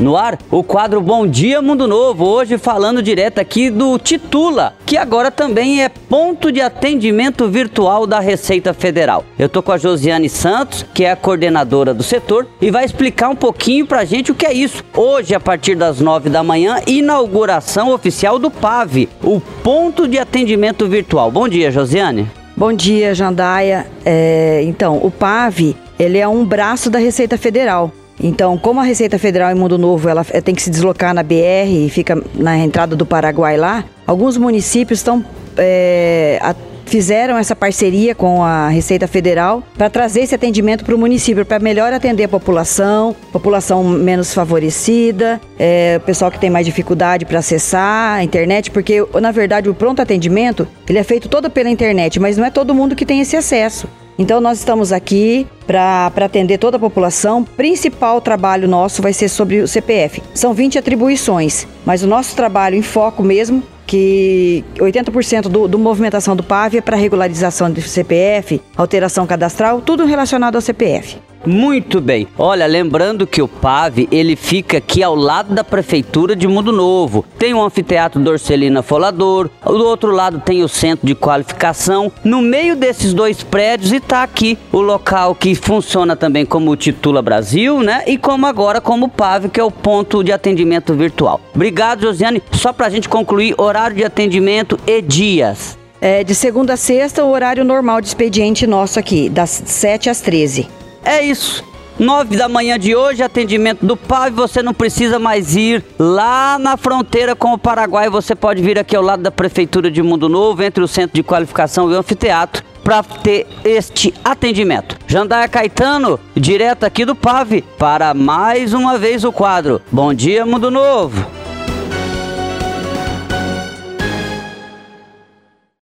No ar, o quadro Bom Dia Mundo Novo, hoje falando direto aqui do Titula, que agora também é ponto de atendimento virtual da Receita Federal. Eu tô com a Josiane Santos, que é a coordenadora do setor, e vai explicar um pouquinho pra gente o que é isso. Hoje, a partir das nove da manhã, inauguração oficial do PAV, o ponto de atendimento virtual. Bom dia, Josiane. Bom dia, Jandaia. É, então, o PAV, ele é um braço da Receita Federal. Então, como a Receita Federal em Mundo Novo ela tem que se deslocar na BR e fica na entrada do Paraguai lá, alguns municípios estão é, a, fizeram essa parceria com a Receita Federal para trazer esse atendimento para o município, para melhor atender a população, população menos favorecida, é, o pessoal que tem mais dificuldade para acessar a internet, porque na verdade o pronto atendimento ele é feito todo pela internet, mas não é todo mundo que tem esse acesso. Então nós estamos aqui para atender toda a população. Principal trabalho nosso vai ser sobre o CPF. São 20 atribuições, mas o nosso trabalho em foco mesmo que 80% do, do movimentação do PAV é para regularização do CPF, alteração cadastral, tudo relacionado ao CPF. Muito bem. Olha, lembrando que o PAV, ele fica aqui ao lado da prefeitura de Mundo Novo. Tem o anfiteatro Dorcelina Folador, do outro lado tem o centro de qualificação. No meio desses dois prédios está aqui o local que funciona também como Titula Brasil, né? E como agora como PAV, que é o ponto de atendimento virtual. Obrigado, Josiane. Só para a gente concluir, horário de atendimento e dias. É, de segunda a sexta, o horário normal de expediente nosso aqui, das 7 às 13. É isso. 9 da manhã de hoje, atendimento do PAV. Você não precisa mais ir lá na fronteira com o Paraguai. Você pode vir aqui ao lado da Prefeitura de Mundo Novo, entre o Centro de Qualificação e o Anfiteatro, para ter este atendimento. Jandaia Caetano, direto aqui do PAV, para mais uma vez o quadro. Bom dia, Mundo Novo.